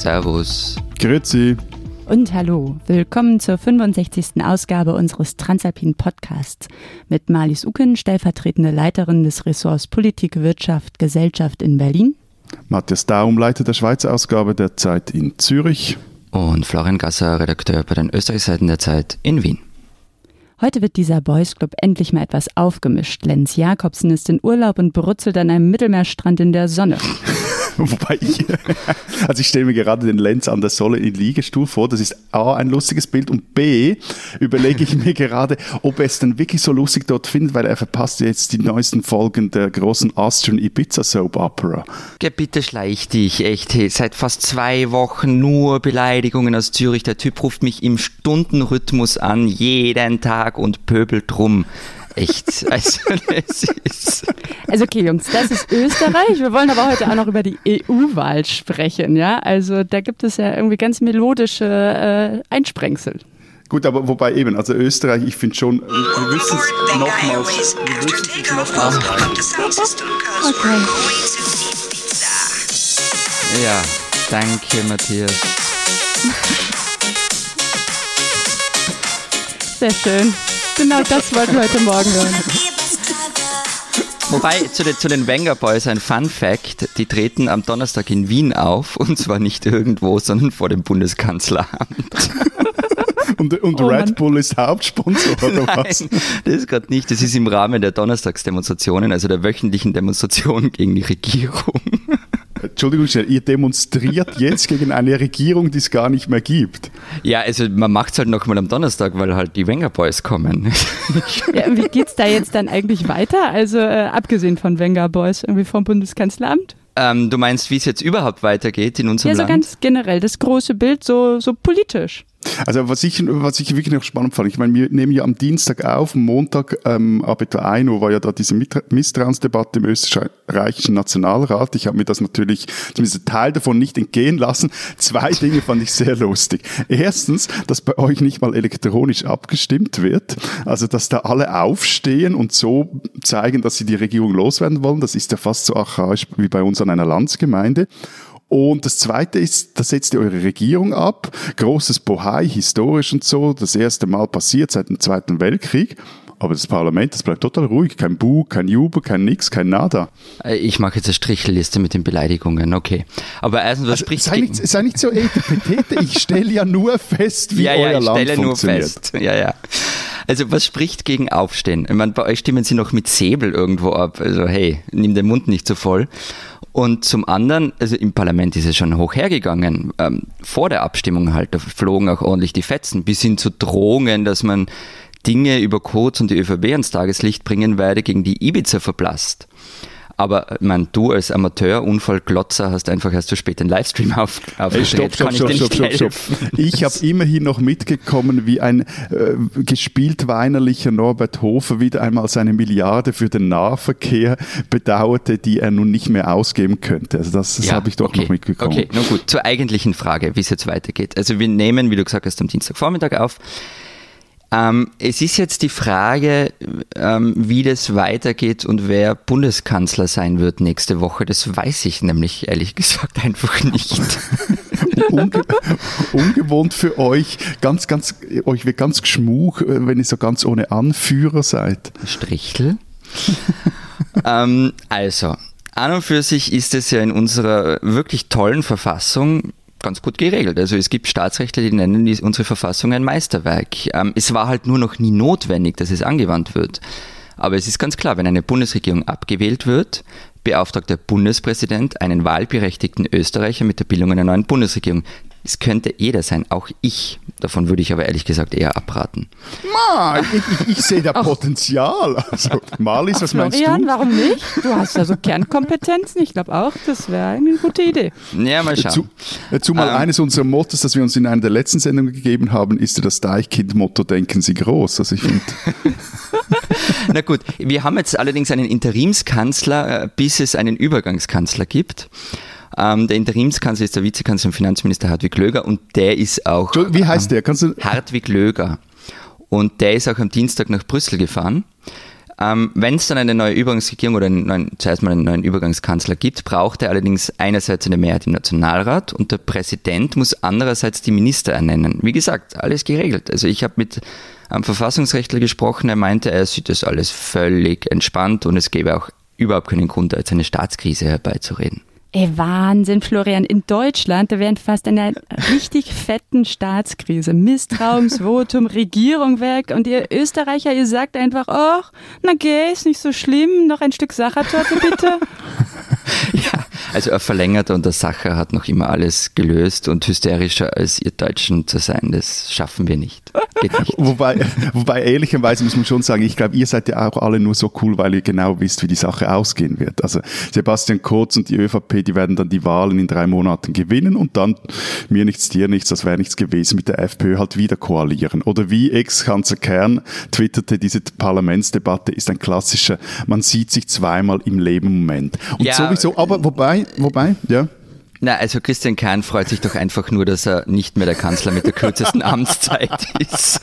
Servus. Grüezi. Und hallo, willkommen zur 65. Ausgabe unseres Transalpinen Podcasts mit Marlies Uken, stellvertretende Leiterin des Ressorts Politik, Wirtschaft, Gesellschaft in Berlin. Matthias Daum, Leiter der Schweizer Ausgabe der Zeit in Zürich. Und Florian Gasser, Redakteur bei den Österreichseiten der Zeit in Wien. Heute wird dieser Boys Club endlich mal etwas aufgemischt. Lenz Jakobsen ist in Urlaub und brutzelt an einem Mittelmeerstrand in der Sonne. Wobei ich, also ich stelle mir gerade den Lenz an der Solle in Liegestuhl vor. Das ist A, ein lustiges Bild und B, überlege ich mir gerade, ob er es dann wirklich so lustig dort findet, weil er verpasst jetzt die neuesten Folgen der großen Austrian Ibiza Soap Opera. Geh, bitte schleich dich, echt. Hey, seit fast zwei Wochen nur Beleidigungen aus Zürich. Der Typ ruft mich im Stundenrhythmus an, jeden Tag und pöbelt rum. Echt. Also, es ist Also okay, Jungs, das ist Österreich. Wir wollen aber heute auch noch über die EU-Wahl sprechen, ja? Also da gibt es ja irgendwie ganz melodische äh, Einsprengsel. Gut, aber wobei eben, also Österreich, ich finde schon, wir müssen es nochmals, wir müssen es nochmals Okay. Ja, danke, Matthias. Sehr schön. Genau das wollten wir heute Morgen hören. Wobei, zu den, zu den Wenger Boys ein Fun Fact, die treten am Donnerstag in Wien auf und zwar nicht irgendwo, sondern vor dem Bundeskanzleramt. Und, und Oh Red. Bull ist Hauptsponsor, oder was? Nein, das ist gerade nicht. Das ist im Rahmen der Donnerstagsdemonstrationen, also der wöchentlichen Demonstration gegen die Regierung. Entschuldigung, ihr demonstriert jetzt gegen eine Regierung, die es gar nicht mehr gibt. Ja, also man macht es halt nochmal am Donnerstag, weil halt die Wenger Boys kommen. Ja, und wie geht's da jetzt dann eigentlich weiter? Also äh, abgesehen von Wenger Boys, irgendwie vom Bundeskanzleramt? ähm, du meinst, wie es jetzt überhaupt weitergeht in unserem Ja, so Land? ganz generell, das große Bild, so, so politisch. Also was ich, was ich wirklich noch spannend fand, ich meine, wir nehmen ja am Dienstag auf, am Montag ähm, ab etwa 1 Uhr war ja da diese Misstrauensdebatte im österreichischen Nationalrat. Ich habe mir das natürlich, zumindest einen Teil davon nicht entgehen lassen. Zwei Dinge fand ich sehr lustig. Erstens, dass bei euch nicht mal elektronisch abgestimmt wird, also dass da alle aufstehen und so zeigen, dass sie die Regierung loswerden wollen. Das ist ja fast so archaisch wie bei uns an einer Landsgemeinde. Und das Zweite ist, da setzt ihr eure Regierung ab. Großes Bohai, historisch und so. Das erste Mal passiert seit dem Zweiten Weltkrieg. Aber das Parlament, das bleibt total ruhig. Kein Bu, kein Jubel, kein Nix, kein Nada. Äh, Ich mache jetzt eine Strichelliste mit den Beleidigungen, okay. Aber erstens, was Also, spricht sei, nicht, sei nicht so etepetete. Ich stelle ja nur fest, wie ja, euer ja, ich Land stelle nur funktioniert. fest. Ja, ja. Also was spricht gegen Aufstehen? Ich meine, bei euch stimmen sie noch mit Säbel irgendwo ab. Also hey, nimm den Mund nicht so voll. Und zum anderen, also im Parlament ist es schon hoch hergegangen. Ähm, vor der Abstimmung halt, da flogen auch ordentlich die Fetzen, bis hin zu Drohungen, dass man Dinge über Codes und die ÖVP ans Tageslicht bringen werde, gegen die Ibiza verblasst. Aber ich mein, du als Amateur-Unfallglotzer hast einfach erst zu spät den Livestream auf, aufgedreht. stopp, stopp, stopp, stopp, stopp, stopp. Ich habe immerhin noch mitgekommen, wie ein äh, gespielt weinerlicher Norbert Hofer wieder einmal seine Milliarde für den Nahverkehr bedauerte, die er nun nicht mehr ausgeben könnte. Also das, das habe ich doch okay. noch mitbekommen. Okay, na gut. Zur eigentlichen Frage, wie es jetzt weitergeht. Also wir nehmen, wie du gesagt hast, am Dienstagvormittag auf. Ähm, es ist jetzt die Frage, ähm, wie das weitergeht und wer Bundeskanzler sein wird nächste Woche. Das weiß ich nämlich ehrlich gesagt einfach nicht. Unge ungewohnt für euch, ganz, ganz, euch wird ganz geschmuch, äh, wenn ihr so ganz ohne Anführer seid. Strichel. ähm, also, an und für sich ist es ja in unserer wirklich tollen Verfassung ganz gut geregelt. Also es gibt Staatsrechte, die nennen unsere Verfassung ein Meisterwerk. Ähm, es war halt nur noch nie notwendig, dass es angewandt wird. Aber es ist ganz klar, wenn eine Bundesregierung abgewählt wird, beauftragt der Bundespräsident einen wahlberechtigten Österreicher mit der Bildung einer neuen Bundesregierung. Es könnte jeder sein, auch ich. Davon würde ich aber ehrlich gesagt eher abraten. Ma, ich, ich, ich sehe da Potenzial. Also, Marlies, was meinst Florian, du? warum nicht? Du hast ja so Kernkompetenzen. Ich glaube auch, das wäre eine gute Idee. Ja, mal schauen. Zu, äh, zumal Ähm. eines unserer Mottos, das wir uns in einer der letzten Sendungen gegeben haben, ist ja das Deichkind-Motto, denken Sie groß. Also ich finde, Na gut, wir haben jetzt allerdings einen Interimskanzler, äh, bis es einen Übergangskanzler gibt. Ähm, der Interimskanzler ist der Vizekanzler und Finanzminister Hartwig Löger und der ist auch wie heißt der? Kannst du, Hartwig Löger. Und der ist auch am Dienstag nach Brüssel gefahren. Ähm, Wenn es dann eine neue Übergangsregierung oder einen neuen, zuerst mal einen neuen Übergangskanzler gibt, braucht er allerdings einerseits eine Mehrheit im Nationalrat und der Präsident muss andererseits die Minister ernennen. Wie gesagt, alles geregelt. Also ich habe mit einem Verfassungsrechtler gesprochen, er meinte, er sieht das alles völlig entspannt und es gäbe auch überhaupt keinen Grund, jetzt eine Staatskrise herbeizureden. Ey, Wahnsinn, Florian. In Deutschland, da wären fast einer richtig fetten Staatskrise. Misstrauensvotum, Regierung weg. Und ihr Österreicher, ihr sagt einfach, ach, na geh, ist nicht so schlimm. Noch ein Stück Sachertorte, bitte. ja, also er verlängert und der Sacher hat noch immer alles gelöst und hysterischer als ihr Deutschen zu sein, das schaffen wir nicht. Nicht. wobei, wobei, ehrlicherweise muss man schon sagen, ich glaube, ihr seid ja auch alle nur so cool, weil ihr genau wisst, wie die Sache ausgehen wird. Also Sebastian Kurz und die ÖVP, die werden dann die Wahlen in drei Monaten gewinnen und dann mir nichts, dir nichts, das wäre nichts gewesen, mit der FPÖ halt wieder koalieren. Oder wie Ex-Kanzler Kern twitterte, diese Parlamentsdebatte ist ein klassischer, man sieht sich zweimal im Leben Moment. Und ja, sowieso, aber wobei, wobei, ja. Na, also Christian Kahn freut sich doch einfach nur, dass er nicht mehr der Kanzler mit der kürzesten Amtszeit ist.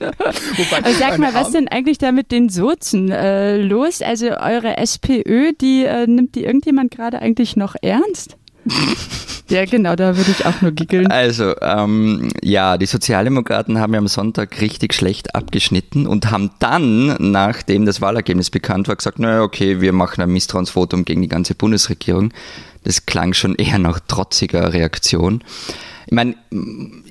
Aber sag mal, was denn eigentlich da mit den Sozen äh, los? Also eure SPÖ, die äh, nimmt die irgendjemand gerade eigentlich noch ernst? Ja, genau, da würde ich auch nur giggeln. Also, ähm, ja, die Sozialdemokraten haben ja am Sonntag richtig schlecht abgeschnitten und haben dann, nachdem das Wahlergebnis bekannt war, gesagt, naja, okay, wir machen ein Misstrauensvotum gegen die ganze Bundesregierung. Das klang schon eher nach trotziger Reaktion. Ich meine,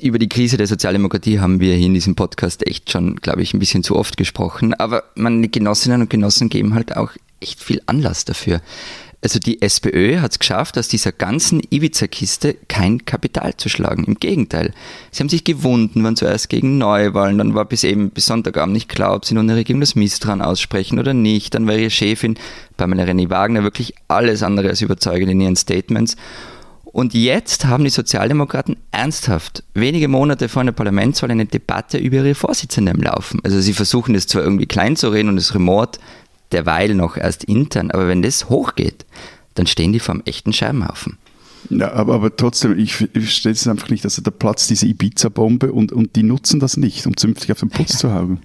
über die Krise der Sozialdemokratie haben wir hier in diesem Podcast echt schon, glaube ich, ein bisschen zu oft gesprochen. Aber meine Genossinnen und Genossen geben halt auch echt viel Anlass dafür. Also die SPÖ hat es geschafft, aus dieser ganzen Ibiza-Kiste kein Kapital zu schlagen. Im Gegenteil. Sie haben sich gewunden, waren zuerst gegen Neuwahlen, dann war bis eben bis Sonntagabend nicht klar, ob sie nun der Regierung das Misstrauen aussprechen oder nicht. Dann war ihre Chefin, Pamela René Wagner, wirklich alles andere als überzeugend in ihren Statements. Und jetzt haben die Sozialdemokraten ernsthaft wenige Monate vor einer Parlamentswahl eine Debatte über ihre Vorsitzende im Laufen. Also sie versuchen es zwar irgendwie klein zu reden und es remort derweil noch erst intern, aber wenn das hochgeht, dann stehen die vor einem echten Scheibenhaufen. Ja, aber, aber trotzdem, ich, ich verstehe es einfach nicht, dass also da platzt diese Ibiza-Bombe und, und die nutzen das nicht, um zünftig auf den Putz zu hauen.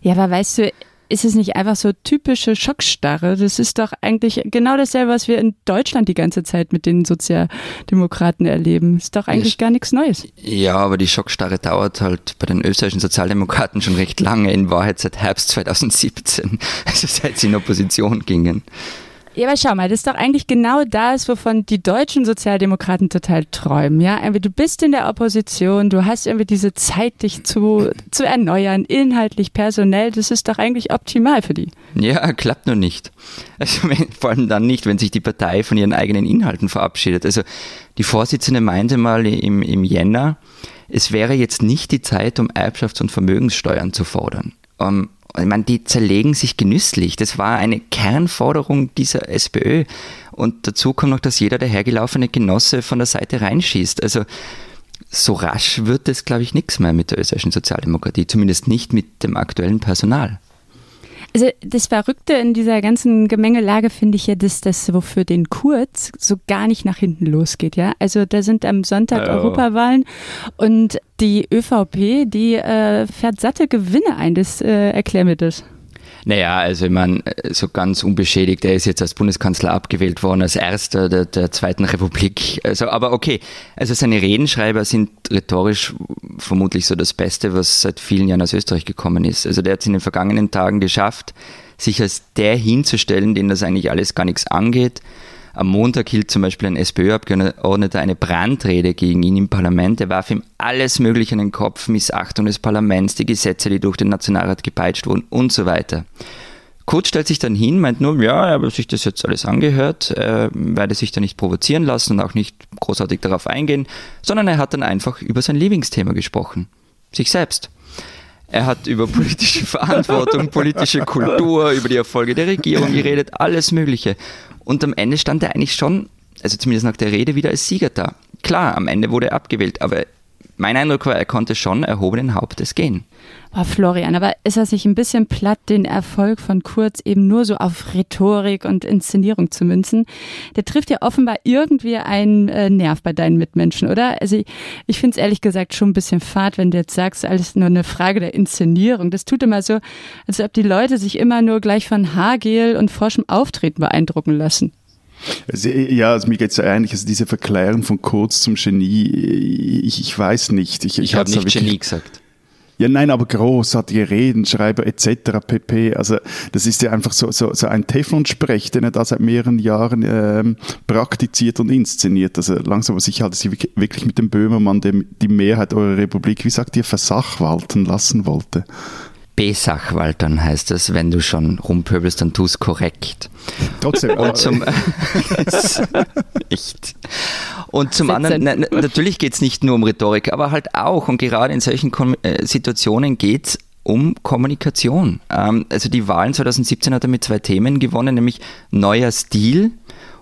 Ja, aber weißt du, ist es nicht einfach so typische Schockstarre? Das ist doch eigentlich genau dasselbe, was wir in Deutschland die ganze Zeit mit den Sozialdemokraten erleben. Ist doch eigentlich gar nichts Neues. Ja, aber die Schockstarre dauert halt bei den österreichischen Sozialdemokraten schon recht lange, in Wahrheit seit Herbst 2017, also seit sie in Opposition gingen. Ja, aber schau mal, das ist doch eigentlich genau das, wovon die deutschen Sozialdemokraten total träumen. Ja, du bist in der Opposition, du hast irgendwie diese Zeit, dich zu, zu erneuern, inhaltlich, personell. Das ist doch eigentlich optimal für die. Ja, klappt nur nicht. Also vor allem dann nicht, wenn sich die Partei von ihren eigenen Inhalten verabschiedet. Also die Vorsitzende meinte mal im, im Jänner, es wäre jetzt nicht die Zeit, um Erbschafts- und Vermögenssteuern zu fordern. Um, ähm, ich meine, die zerlegen sich genüsslich. Das war eine Kernforderung dieser SPÖ. Und dazu kommt noch, dass jeder dahergelaufene Genosse von der Seite reinschießt. Also so rasch wird es, glaube ich, nichts mehr mit der österreichischen Sozialdemokratie, zumindest nicht mit dem aktuellen Personal. Also das Verrückte in dieser ganzen Gemengelage finde ich ja, dass das so für den Kurz so gar nicht nach hinten losgeht, ja. Also da sind am Sonntag ja. Europawahlen und die ÖVP, die äh, fährt satte Gewinne ein. Das äh, erklär mir das. Naja, also ich meine, so ganz unbeschädigt, er ist jetzt als Bundeskanzler abgewählt worden, als erster der, der Zweiten Republik. Also, aber okay, also seine Redenschreiber sind rhetorisch vermutlich so das Beste, was seit vielen Jahren aus Österreich gekommen ist. Also der hat es in den vergangenen Tagen geschafft, sich als der hinzustellen, den das eigentlich alles gar nichts angeht am Montag hielt zum Beispiel ein SPÖ-Abgeordneter eine Brandrede gegen ihn im Parlament. Er warf ihm alles Mögliche in den Kopf, Missachtung des Parlaments, die Gesetze, die durch den Nationalrat gepeitscht wurden und so weiter. Kurz stellt sich dann hin, meint nur, ja, er habe sich das jetzt alles angehört, er werde sich da nicht provozieren lassen und auch nicht großartig darauf eingehen, sondern er hat dann einfach über sein Lieblingsthema gesprochen. Sich selbst. Er hat über politische Verantwortung, politische Kultur, über die Erfolge der Regierung geredet, alles Mögliche. Und am Ende stand er eigentlich schon, also zumindest nach der Rede, wieder als Sieger da. Klar, am Ende wurde er abgewählt, aber mein Eindruck war, er konnte schon erhobenen Hauptes gehen. Oh, Florian, aber ist das nicht ein bisschen platt, den Erfolg von Kurz eben nur so auf Rhetorik und Inszenierung zu münzen? Der trifft ja offenbar irgendwie einen äh, Nerv bei deinen Mitmenschen, oder? Also ich, ich finde es ehrlich gesagt schon ein bisschen fad, wenn du jetzt sagst, alles nur eine Frage der Inszenierung. Das tut immer so, als ob die Leute sich immer nur gleich von Haargel und forschem Auftreten beeindrucken lassen. Also, ja, also mir geht es ja ähnlich. Also diese Verklärung von Kurz zum Genie, ich, ich weiß nicht. Ich, ich, ich habe nicht Genie gesagt. Ja, nein, aber großartige Reden, Schreiber etc. pp. Also das ist ja einfach so, so, so ein Teflon-Sprech, den er da seit mehreren Jahren ähm, praktiziert und inszeniert. Also langsam, was ich halte, sie wirklich mit dem Böhmermann, dem die Mehrheit eurer Republik, wie sagt ihr, versachwalten lassen wollte. Besachwaltern heißt es, wenn du schon rumpöbelst, dann tu es korrekt. Trotzdem. Und zum, echt. Und zum anderen, na, natürlich geht es nicht nur um Rhetorik, aber halt auch, und gerade in solchen Kom äh, Situationen geht es um Kommunikation. Ähm, also die Wahlen 2017 hat er mit zwei Themen gewonnen, nämlich neuer Stil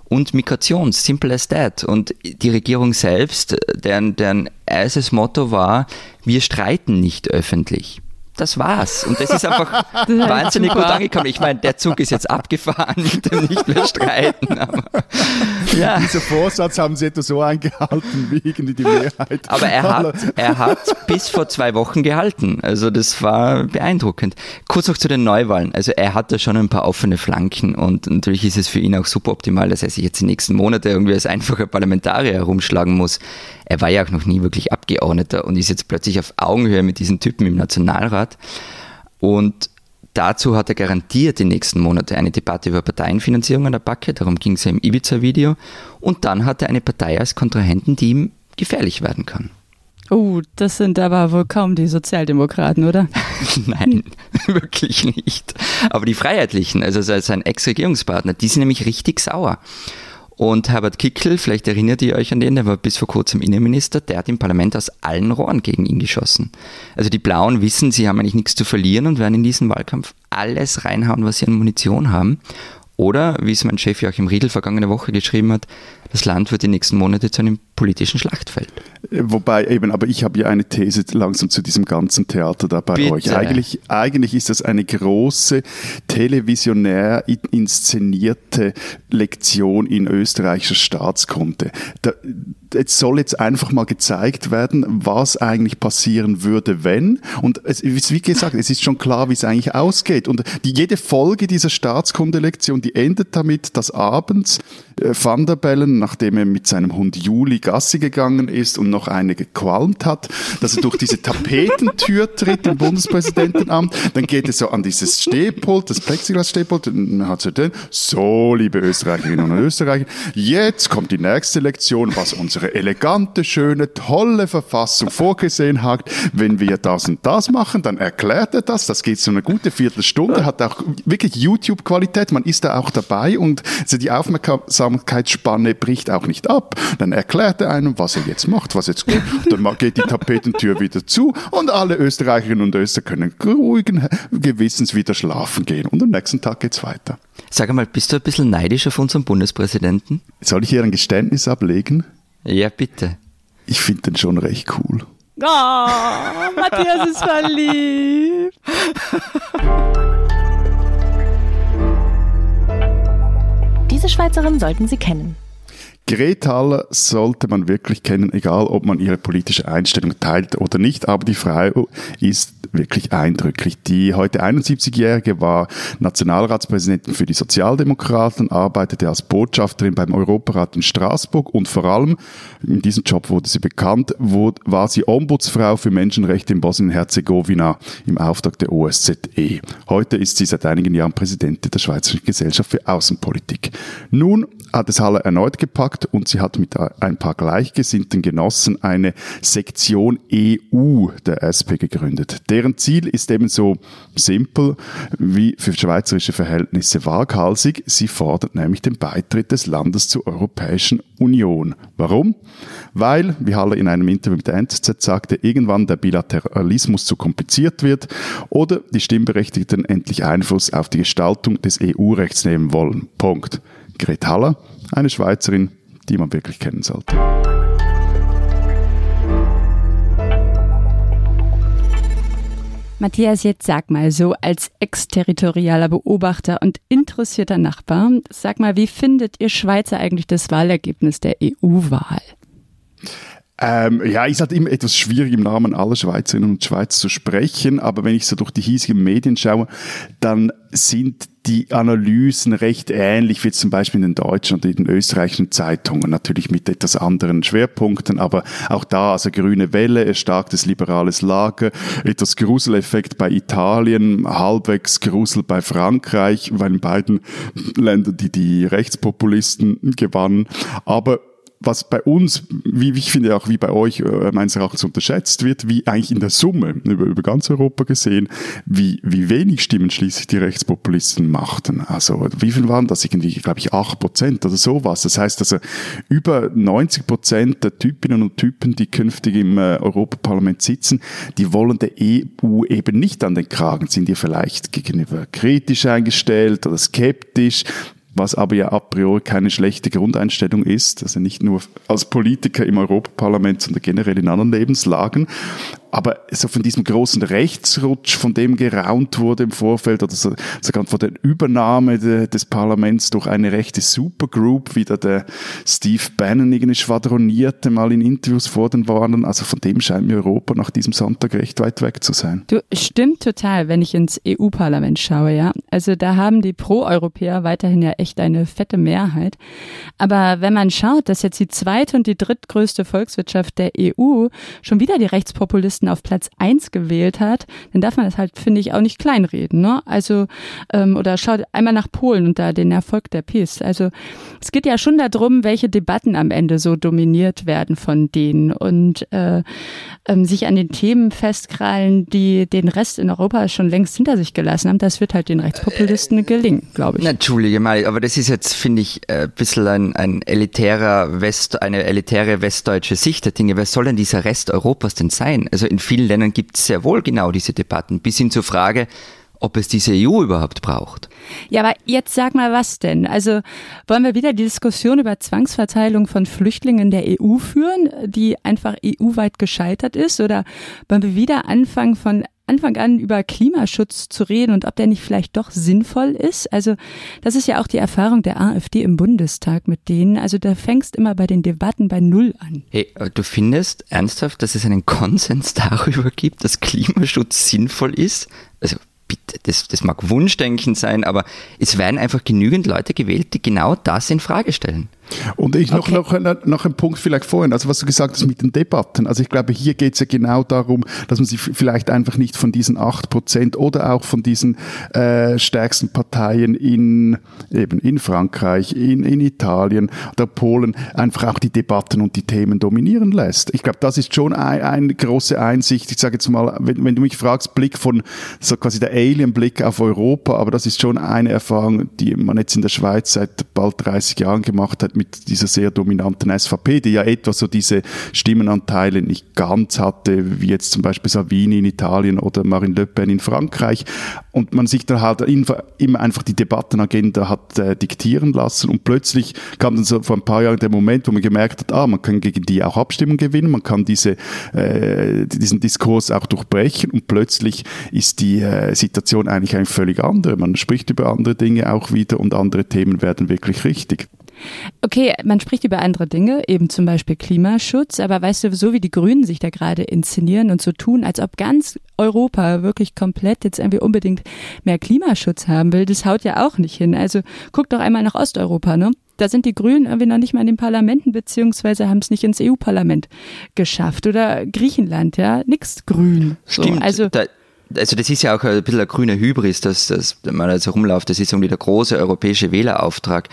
und Migration, simple as that. Und die Regierung selbst, deren, deren erstes Motto war, wir streiten nicht öffentlich das war's. Und das ist einfach wahnsinnig gut angekommen. Ich meine, der Zug ist jetzt abgefahren mit dem nicht mehr streiten. Aber, ja. Dieser Vorsatz haben sie etwa so eingehalten wie irgendwie die Mehrheit. Aber er hat, er hat bis vor zwei Wochen gehalten. Also das war beeindruckend. Kurz noch zu den Neuwahlen. Also er hat da schon ein paar offene Flanken und natürlich ist es für ihn auch super optimal, dass er sich jetzt die nächsten Monate irgendwie als einfacher Parlamentarier herumschlagen muss. Er war ja auch noch nie wirklich Abgeordneter und ist jetzt plötzlich auf Augenhöhe mit diesen Typen im Nationalrat. Und dazu hat er garantiert die nächsten Monate eine Debatte über Parteienfinanzierung an der Backe, darum ging es ja im Ibiza-Video. Und dann hat er eine Partei als Kontrahenten, die ihm gefährlich werden kann. Oh, das sind aber wohl kaum die Sozialdemokraten, oder? Nein, wirklich nicht. Aber die Freiheitlichen, also sein Ex-Regierungspartner, die sind nämlich richtig sauer. Und Herbert Kickl, vielleicht erinnert ihr euch an den, der war bis vor kurzem Innenminister, der hat im Parlament aus allen Rohren gegen ihn geschossen. Also die Blauen wissen, sie haben eigentlich nichts zu verlieren und werden in diesen Wahlkampf alles reinhauen, was sie an Munition haben. Oder, wie es mein Chef Joachim Riedel vergangene Woche geschrieben hat, das Land wird die nächsten Monate zu einem politischen Schlachtfeld. Wobei eben, aber ich habe ja eine These langsam zu diesem ganzen Theater da bei Bitte. euch. Eigentlich, eigentlich ist das eine große televisionär inszenierte Lektion in österreichischer Staatskunde. Da, es soll jetzt einfach mal gezeigt werden, was eigentlich passieren würde, wenn. Und es ist, wie gesagt, es ist schon klar, wie es eigentlich ausgeht. Und die, jede Folge dieser Staatskundelektion, die endet damit, dass abends äh, Van der Bellen, nachdem er mit seinem Hund Juli Gassi gegangen ist und noch eine gequalmt hat, dass er durch diese Tapetentür tritt im Bundespräsidentenamt. Dann geht er so an dieses Stehpult, das Plexiglas-Stehpult, hat so so, liebe Österreicherinnen und Österreicher, jetzt kommt die nächste Lektion, was unsere unsere elegante, schöne, tolle Verfassung vorgesehen hat. Wenn wir das und das machen, dann erklärt er das. Das geht so eine gute Viertelstunde, hat auch wirklich YouTube-Qualität. Man ist da auch dabei und die Aufmerksamkeitsspanne bricht auch nicht ab. Dann erklärt er einem, was er jetzt macht, was jetzt geht. Dann geht die Tapetentür wieder zu und alle Österreicherinnen und Österreicher können ruhigen Gewissens wieder schlafen gehen. Und am nächsten Tag geht's weiter. Sag einmal, bist du ein bisschen neidisch auf unseren Bundespräsidenten? Soll ich hier ein Geständnis ablegen? Ja, bitte. Ich finde den schon recht cool. Oh, Matthias ist verliebt. Diese Schweizerin sollten Sie kennen. Gretaler sollte man wirklich kennen, egal ob man ihre politische Einstellung teilt oder nicht, aber die Frau ist wirklich eindrücklich. Die heute 71-Jährige war Nationalratspräsidentin für die Sozialdemokraten, arbeitete als Botschafterin beim Europarat in Straßburg und vor allem, in diesem Job wurde sie bekannt, war sie Ombudsfrau für Menschenrechte in Bosnien-Herzegowina im Auftrag der OSZE. Heute ist sie seit einigen Jahren Präsidentin der Schweizerischen Gesellschaft für Außenpolitik. Nun hat es Halle erneut gepackt und sie hat mit ein paar gleichgesinnten Genossen eine Sektion EU der SP gegründet. Deren Ziel ist ebenso simpel wie für schweizerische Verhältnisse waghalsig. Sie fordert nämlich den Beitritt des Landes zur Europäischen Union. Warum? Weil, wie Halle in einem Interview mit der NZZ sagte, irgendwann der Bilateralismus zu kompliziert wird oder die Stimmberechtigten endlich Einfluss auf die Gestaltung des EU-Rechts nehmen wollen. Punkt. Gret Haller, eine Schweizerin, die man wirklich kennen sollte. Matthias, jetzt sag mal so, als exterritorialer Beobachter und interessierter Nachbar, sag mal, wie findet ihr Schweizer eigentlich das Wahlergebnis der EU-Wahl? Ähm, ja, ist halt immer etwas schwierig, im Namen aller Schweizerinnen und Schweizer zu sprechen, aber wenn ich so durch die hiesigen Medien schaue, dann sind die Analysen recht ähnlich wie zum Beispiel in den deutschen und in den österreichischen Zeitungen, natürlich mit etwas anderen Schwerpunkten, aber auch da, also grüne Welle, erstarktes liberales Lager, etwas Gruseleffekt bei Italien, halbwegs Grusel bei Frankreich, weil in beiden Ländern die, die Rechtspopulisten gewannen, aber was bei uns, wie ich finde auch wie bei euch äh, meines Erachtens unterschätzt wird, wie eigentlich in der Summe über, über ganz Europa gesehen, wie, wie wenig Stimmen schließlich die Rechtspopulisten machten. Also wie viel waren das? Irgendwie, glaube ich, acht Prozent oder sowas. Das heißt also, über 90 Prozent der Typinnen und Typen, die künftig im äh, Europaparlament sitzen, die wollen der EU eben nicht an den Kragen. Sind ihr vielleicht gegenüber kritisch eingestellt oder skeptisch? Was aber ja a priori keine schlechte Grundeinstellung ist, also nicht nur als Politiker im Europaparlament, sondern generell in anderen Lebenslagen aber so von diesem großen Rechtsrutsch, von dem geraunt wurde im Vorfeld, oder so, sogar von der Übernahme de, des Parlaments durch eine rechte Supergroup, wie da der Steve Bannon irgendwie schwadronierte, mal in Interviews vor den Wahlen, also von dem scheint mir Europa nach diesem Sonntag recht weit weg zu sein. Du, stimmt total, wenn ich ins EU-Parlament schaue, ja. Also da haben die Pro-Europäer weiterhin ja echt eine fette Mehrheit. Aber wenn man schaut, dass jetzt die zweite und die drittgrößte Volkswirtschaft der EU schon wieder die Rechtspopulisten Listen auf Platz eins gewählt hat, dann darf man das halt, finde ich, auch nicht kleinreden. Ne? Also, ähm, oder schaut einmal nach Polen und da den Erfolg der PiS. Also es geht ja schon darum, welche Debatten am Ende so dominiert werden von denen und äh, ähm, sich an den Themen festkrallen, die den Rest in Europa schon längst hinter sich gelassen haben. Das wird halt den Rechtspopulisten gelingen, glaube ich. Na, Entschuldige mal, aber das ist jetzt, finde ich, ein bisschen ein, ein elitärer West, eine elitäre westdeutsche Sicht der Dinge. Wer soll denn dieser Rest Europas denn sein? Also in vielen Ländern gibt es sehr wohl genau diese Debatten, bis hin zur Frage, ob es diese EU überhaupt braucht. Ja, aber jetzt sag mal was denn? Also wollen wir wieder die Diskussion über Zwangsverteilung von Flüchtlingen der EU führen, die einfach EU-weit gescheitert ist? Oder wollen wir wieder anfangen von Anfang an über Klimaschutz zu reden und ob der nicht vielleicht doch sinnvoll ist. Also das ist ja auch die Erfahrung der AfD im Bundestag mit denen. Also da fängst immer bei den Debatten bei Null an. Hey, du findest ernsthaft, dass es einen Konsens darüber gibt, dass Klimaschutz sinnvoll ist? Also bitte, das, das mag Wunschdenken sein, aber es werden einfach genügend Leute gewählt, die genau das in Frage stellen. Und ich noch, okay. noch, noch einen Punkt vielleicht vorhin, also was du gesagt hast mit den Debatten. Also ich glaube, hier geht es ja genau darum, dass man sich vielleicht einfach nicht von diesen acht Prozent oder auch von diesen äh, stärksten Parteien in eben in Frankreich, in, in Italien oder Polen einfach auch die Debatten und die Themen dominieren lässt. Ich glaube, das ist schon eine ein große Einsicht. Ich sage jetzt mal, wenn, wenn du mich fragst, Blick von so quasi der Alien-Blick auf Europa, aber das ist schon eine Erfahrung, die man jetzt in der Schweiz seit bald 30 Jahren gemacht hat mit dieser sehr dominanten SVP, die ja etwa so diese Stimmenanteile nicht ganz hatte, wie jetzt zum Beispiel Savini in Italien oder Marine Le Pen in Frankreich. Und man sich da halt immer einfach die Debattenagenda hat äh, diktieren lassen und plötzlich kam dann so vor ein paar Jahren der Moment, wo man gemerkt hat, ah, man kann gegen die auch Abstimmung gewinnen, man kann diese, äh, diesen Diskurs auch durchbrechen und plötzlich ist die äh, Situation eigentlich eine völlig andere. Man spricht über andere Dinge auch wieder und andere Themen werden wirklich richtig. Okay, man spricht über andere Dinge, eben zum Beispiel Klimaschutz, aber weißt du, so wie die Grünen sich da gerade inszenieren und so tun, als ob ganz Europa wirklich komplett jetzt irgendwie unbedingt mehr Klimaschutz haben will, das haut ja auch nicht hin. Also guck doch einmal nach Osteuropa, ne? Da sind die Grünen irgendwie noch nicht mal in den Parlamenten, beziehungsweise haben es nicht ins EU-Parlament geschafft. Oder Griechenland, ja, nix grün. Stimmt. So, also, da also das ist ja auch ein bisschen ein grüner Hybris, dass, dass man also rumläuft. Das ist irgendwie der große europäische Wählerauftrag.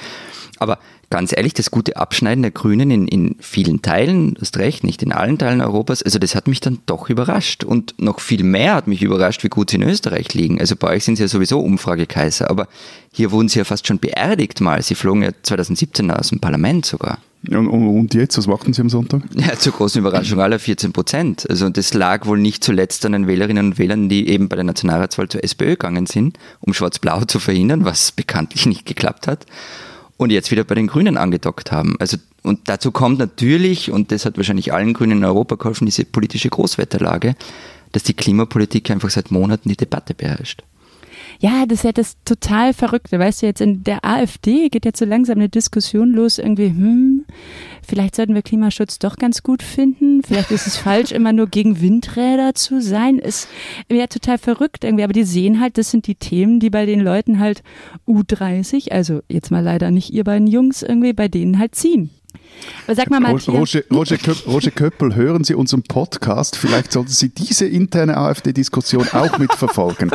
Aber ganz ehrlich, das gute Abschneiden der Grünen in, in vielen Teilen, du hast recht, nicht in allen Teilen Europas, also das hat mich dann doch überrascht. Und noch viel mehr hat mich überrascht, wie gut sie in Österreich liegen. Also bei euch sind sie ja sowieso Umfragekaiser, aber hier wurden sie ja fast schon beerdigt mal. Sie flogen ja 2017 aus dem Parlament sogar. Und, und jetzt, was machten Sie am Sonntag? Ja, zur großen Überraschung aller 14 Prozent. Also das lag wohl nicht zuletzt an den Wählerinnen und Wählern, die eben bei der Nationalratswahl zur SPÖ gegangen sind, um Schwarz-Blau zu verhindern, was bekanntlich nicht geklappt hat und jetzt wieder bei den Grünen angedockt haben. Also, und dazu kommt natürlich, und das hat wahrscheinlich allen Grünen in Europa geholfen, diese politische Großwetterlage, dass die Klimapolitik einfach seit Monaten die Debatte beherrscht. Ja, das ist ja das total Verrückte. Weißt du, jetzt in der AfD geht jetzt so langsam eine Diskussion los, irgendwie, hm, vielleicht sollten wir Klimaschutz doch ganz gut finden. Vielleicht ist es falsch, immer nur gegen Windräder zu sein. Ist ja total verrückt irgendwie. Aber die sehen halt, das sind die Themen, die bei den Leuten halt U30, also jetzt mal leider nicht ihr beiden Jungs irgendwie, bei denen halt ziehen. Aber sag mal, Matthias. Roger, Roger, Roger Köppel, hören Sie unseren Podcast. Vielleicht sollten Sie diese interne AfD-Diskussion auch mitverfolgen.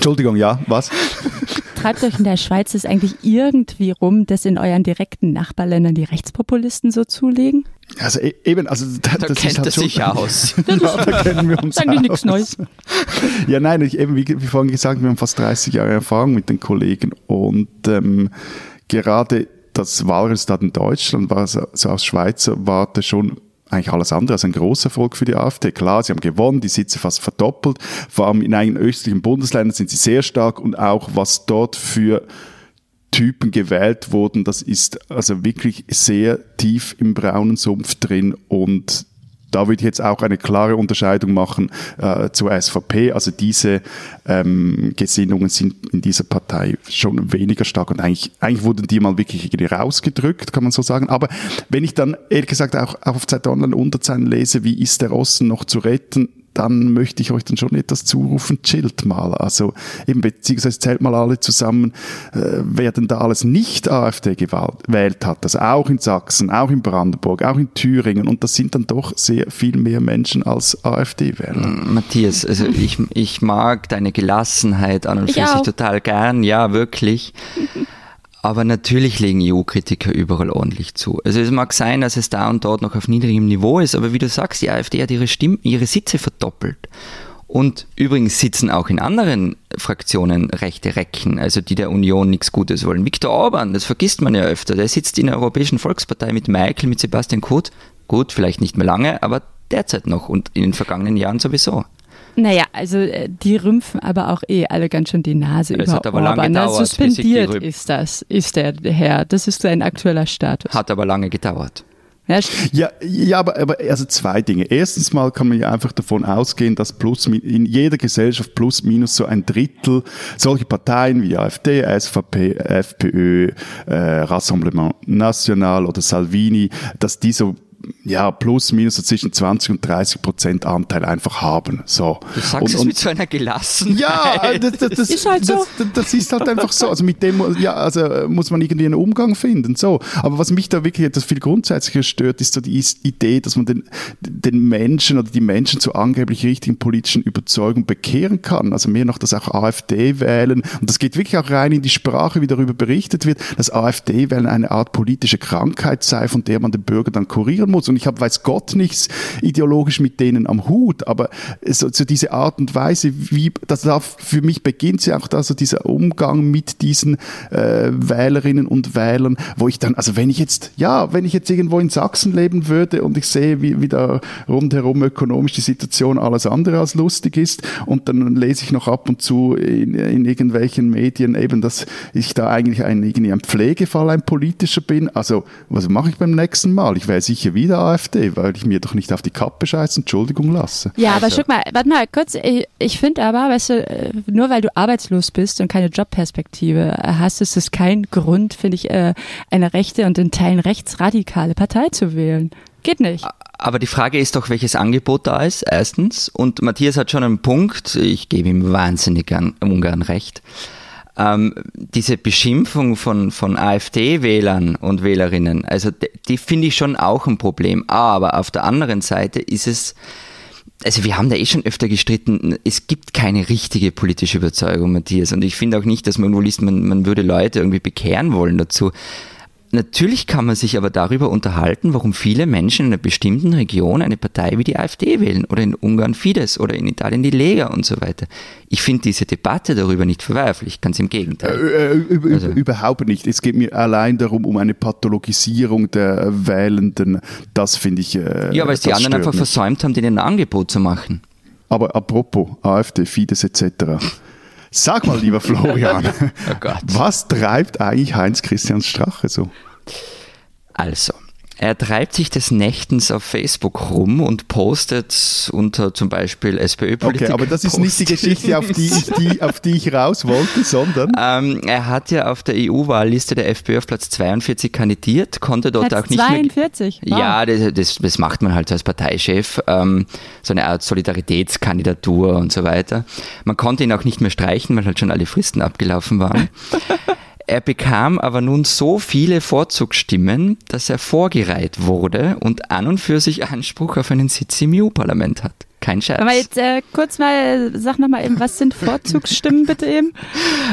Entschuldigung, ja, was? Treibt euch in der Schweiz es eigentlich irgendwie rum, dass in euren direkten Nachbarländern die Rechtspopulisten so zulegen? Also e-, eben, also da, da das kennt ist halt schon, sich aus. ja, da kennen wir uns aus. nichts Neues. Ja, nein, ich, eben wie, wie vorhin gesagt, wir haben fast 30 Jahre Erfahrung mit den Kollegen und ähm, gerade das Wahlresultat in Deutschland war so, so aus Schweizer Warte schon eigentlich alles andere als ein großer Erfolg für die AfD. Klar, sie haben gewonnen, die Sitze fast verdoppelt. Vor allem in einigen östlichen Bundesländern sind sie sehr stark und auch was dort für Typen gewählt wurden, das ist also wirklich sehr tief im braunen Sumpf drin und da würde ich jetzt auch eine klare Unterscheidung machen äh, zur SVP. Also diese ähm, Gesinnungen sind in dieser Partei schon weniger stark und eigentlich, eigentlich wurden die mal wirklich irgendwie rausgedrückt, kann man so sagen. Aber wenn ich dann ehrlich gesagt auch, auch auf Zeit Online Unterzeilen lese, wie ist der Osten noch zu retten, dann möchte ich euch dann schon etwas zurufen, chillt mal. Also eben, beziehungsweise zählt mal alle zusammen, äh, wer denn da alles nicht AfD gewählt hat. Also auch in Sachsen, auch in Brandenburg, auch in Thüringen. Und das sind dann doch sehr viel mehr Menschen als AfD-Wähler. Matthias, also ich, ich mag deine Gelassenheit an und für sich total gern, ja, wirklich. Aber natürlich legen EU-Kritiker überall ordentlich zu. Also es mag sein, dass es da und dort noch auf niedrigem Niveau ist, aber wie du sagst, die AfD hat ihre, Stimm ihre Sitze verdoppelt. Und übrigens sitzen auch in anderen Fraktionen rechte Recken, also die der Union nichts Gutes wollen. Viktor Orban, das vergisst man ja öfter, der sitzt in der Europäischen Volkspartei mit Michael, mit Sebastian Kurz. Gut, vielleicht nicht mehr lange, aber derzeit noch und in den vergangenen Jahren sowieso. Naja, also äh, die rümpfen aber auch eh alle ganz schön die Nase das über hat aber lange Gedauert, Suspendiert ist das, ist der Herr. Das ist sein aktueller Status. Hat aber lange gedauert. Ja, ja, aber, aber also zwei Dinge. Erstens mal kann man ja einfach davon ausgehen, dass plus in jeder Gesellschaft plus minus so ein Drittel solche Parteien wie AfD, SVP, FPÖ, äh, Rassemblement National oder Salvini, dass die so ja, plus, minus so zwischen 20 und 30 Prozent Anteil einfach haben. So. Du sagst und, es mit so einer Gelassenheit. Ja, das, das, das, ist halt so. Das, das, ist halt einfach so. Also mit dem, ja, also muss man irgendwie einen Umgang finden. So. Aber was mich da wirklich etwas viel grundsätzlicher stört, ist so die Idee, dass man den, den Menschen oder die Menschen zu angeblich richtigen politischen Überzeugungen bekehren kann. Also mehr noch, dass auch AfD wählen. Und das geht wirklich auch rein in die Sprache, wie darüber berichtet wird, dass AfD wählen eine Art politische Krankheit sei, von der man den Bürger dann kurieren muss. Und ich habe, weiß Gott, nichts ideologisch mit denen am Hut, aber so, so diese Art und Weise, wie, das darf, für mich beginnt ja auch da so dieser Umgang mit diesen äh, Wählerinnen und Wählern, wo ich dann, also wenn ich jetzt, ja, wenn ich jetzt irgendwo in Sachsen leben würde und ich sehe, wie, wie da rundherum ökonomisch die Situation alles andere als lustig ist und dann lese ich noch ab und zu in, in irgendwelchen Medien eben, dass ich da eigentlich ein, irgendwie ein Pflegefall, ein politischer bin. Also, was mache ich beim nächsten Mal? Ich wäre sicher wieder AfD, weil ich mir doch nicht auf die Kappe scheiße, Entschuldigung lasse. Ja, aber also. guck mal, warte mal kurz, ich, ich finde aber, weißt du, äh, nur weil du arbeitslos bist und keine Jobperspektive hast, ist es kein Grund, finde ich, äh, eine rechte und in Teilen rechtsradikale Partei zu wählen. Geht nicht. Aber die Frage ist doch, welches Angebot da ist, erstens. Und Matthias hat schon einen Punkt, ich gebe ihm wahnsinnig gern, ungern recht ähm, diese Beschimpfung von, von AfD-Wählern und Wählerinnen, also die, die finde ich schon auch ein Problem. Aber auf der anderen Seite ist es, also wir haben da eh schon öfter gestritten, es gibt keine richtige politische Überzeugung, Matthias. Und ich finde auch nicht, dass man irgendwo liest, man, man würde Leute irgendwie bekehren wollen dazu. Natürlich kann man sich aber darüber unterhalten, warum viele Menschen in einer bestimmten Region eine Partei wie die AfD wählen oder in Ungarn Fidesz oder in Italien die Lega und so weiter. Ich finde diese Debatte darüber nicht verwerflich, ganz im Gegenteil. Äh, äh, also. Überhaupt nicht. Es geht mir allein darum, um eine Pathologisierung der Wählenden. Das finde ich. Äh, ja, weil es die anderen einfach mich. versäumt haben, denen ein Angebot zu machen. Aber apropos AfD, Fidesz etc. Sag mal, lieber Florian, oh was treibt eigentlich Heinz-Christian Strache so? Also, Er treibt sich des Nächtens auf Facebook rum und postet unter zum Beispiel SPÖ-Politik. Okay, aber das ist nicht die Geschichte, auf die ich, die, auf die ich raus wollte, sondern. Ähm, er hat ja auf der EU-Wahlliste der FPÖ auf Platz 42 kandidiert, konnte dort Platz auch nicht 42? mehr. Wow. Ja, das, das, das macht man halt als Parteichef. Ähm, so eine Art Solidaritätskandidatur und so weiter. Man konnte ihn auch nicht mehr streichen, weil halt schon alle Fristen abgelaufen waren. Er bekam aber nun so viele Vorzugsstimmen, dass er vorgereiht wurde und an und für sich Anspruch auf einen Sitz im EU-Parlament hat. Kein Scherz. Aber jetzt äh, kurz mal, sag nochmal eben, was sind Vorzugsstimmen bitte eben?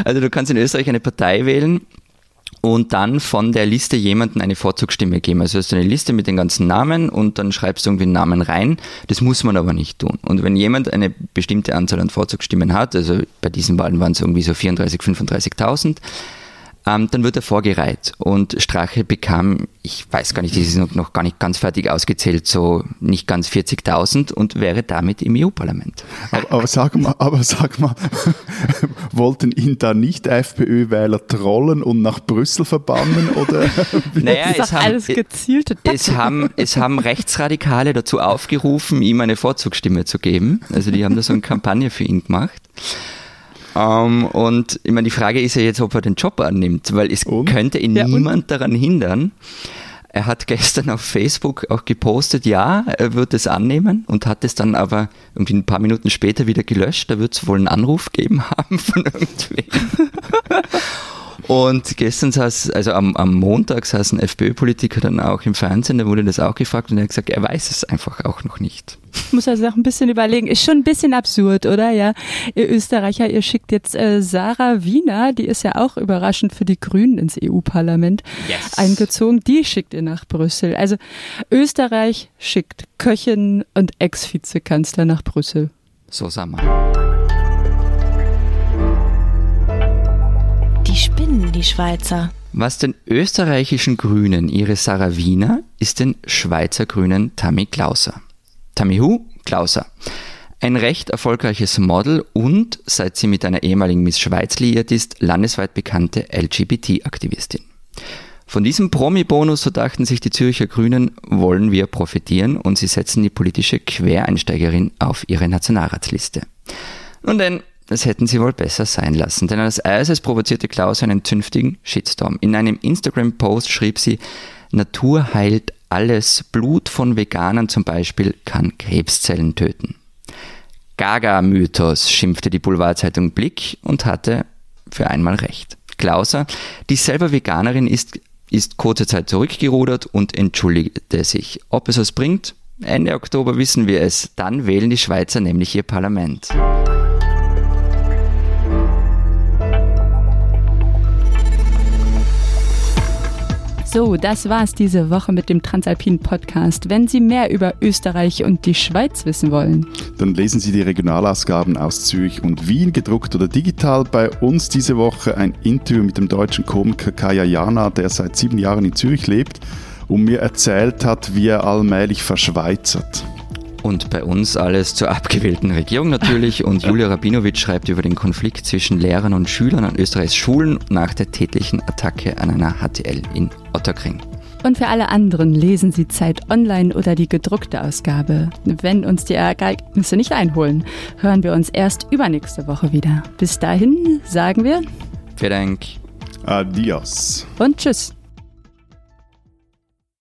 Also du kannst in Österreich eine Partei wählen und dann von der Liste jemanden eine Vorzugsstimme geben. Also hast du eine Liste mit den ganzen Namen und dann schreibst du irgendwie einen Namen rein. Das muss man aber nicht tun. Und wenn jemand eine bestimmte Anzahl an Vorzugsstimmen hat, also bei diesen Wahlen waren es irgendwie so 34.000, 35.000, ähm, dann wird er vorgereiht. Und Strache bekam, ich weiß gar nicht, das ist noch, gar nicht ganz fertig ausgezählt, so nicht ganz 40.000 und wäre damit im EU-Parlament. Aber, aber, sag mal, aber sag mal, wollten ihn da nicht FPÖ-Wähler trollen und nach Brüssel verbannen? Oder? Naja, es haben, alles gezielte es, haben, es haben Rechtsradikale dazu aufgerufen, ihm eine Vorzugsstimme zu geben. Also die haben da so eine Kampagne für ihn gemacht. Ähm, und ich meine, die Frage ist ja jetzt, ob er den Job annimmt, weil es Und? könnte ihn Ja, und? niemand daran hindern. Er hat gestern auf Facebook auch gepostet, ja, er wird es annehmen und hat es dann aber irgendwie ein paar Minuten später wieder gelöscht. Da wird es wohl einen Anruf geben haben von irgendwem. Und gestern saß, also am, am Montag saß ein FPÖ-Politiker dann auch im Fernsehen, da wurde das auch gefragt und er hat gesagt, er weiß es einfach auch noch nicht. Ich muss also auch ein bisschen überlegen. Ist schon ein bisschen absurd, oder? Ja, ihr Österreicher, ihr schickt jetzt äh, Sarah Wiener, die ist ja auch überraschend für die Grünen ins EU-Parlament Yes. eingezogen. Die schickt ihr nach Brüssel. Also Österreich schickt Köchin und Ex-Vizekanzler nach Brüssel. So sag mal. Spinnen, die Schweizer. Was den österreichischen Grünen ihre Sarah Wiener, ist den Schweizer Grünen Tammy Klauser. Tammy Hu? Klauser. Ein recht erfolgreiches Model und, seit sie mit einer ehemaligen Miss Schweiz liiert ist, landesweit bekannte LGBT-Aktivistin. Von diesem Promi-Bonus, so dachten sich die Zürcher Grünen, wollen wir profitieren und sie setzen die politische Quereinsteigerin auf ihre Nationalratsliste. Nun denn, das hätten sie wohl besser sein lassen, denn als erstes provozierte Klaus einen zünftigen Shitstorm. In einem Instagram-Post schrieb sie, Natur heilt alles, Blut von Veganern zum Beispiel kann Krebszellen töten. Gaga-Mythos, schimpfte die Boulevardzeitung Blick und hatte für einmal recht. Klauser, die selber Veganerin ist, ist kurze Zeit zurückgerudert und entschuldigte sich. Ob es was bringt? Ende Oktober wissen wir es. Dann wählen die Schweizer nämlich ihr Parlament. So, das war's diese Woche mit dem Transalpinen Podcast. Wenn Sie mehr über Österreich und die Schweiz wissen wollen, Dann lesen Sie die Regionalausgaben aus Zürich und Wien, gedruckt oder digital. Bei uns diese Woche ein Interview mit dem deutschen Komiker Kaya Jana, der seit sieben Jahren in Zürich lebt und mir erzählt hat, wie er allmählich verschweizert. Und bei uns alles zur abgewählten Regierung natürlich. Und Julia Rabinowitsch schreibt über den Konflikt zwischen Lehrern und Schülern an Österreichs Schulen nach der tätlichen Attacke an einer HTL in Otterkring. Und für alle anderen lesen Sie Zeit online oder die gedruckte Ausgabe. Wenn uns die Ereignisse nicht einholen, hören wir uns erst übernächste Woche wieder. Bis dahin sagen wir Vielen Dank. Adios. und tschüss.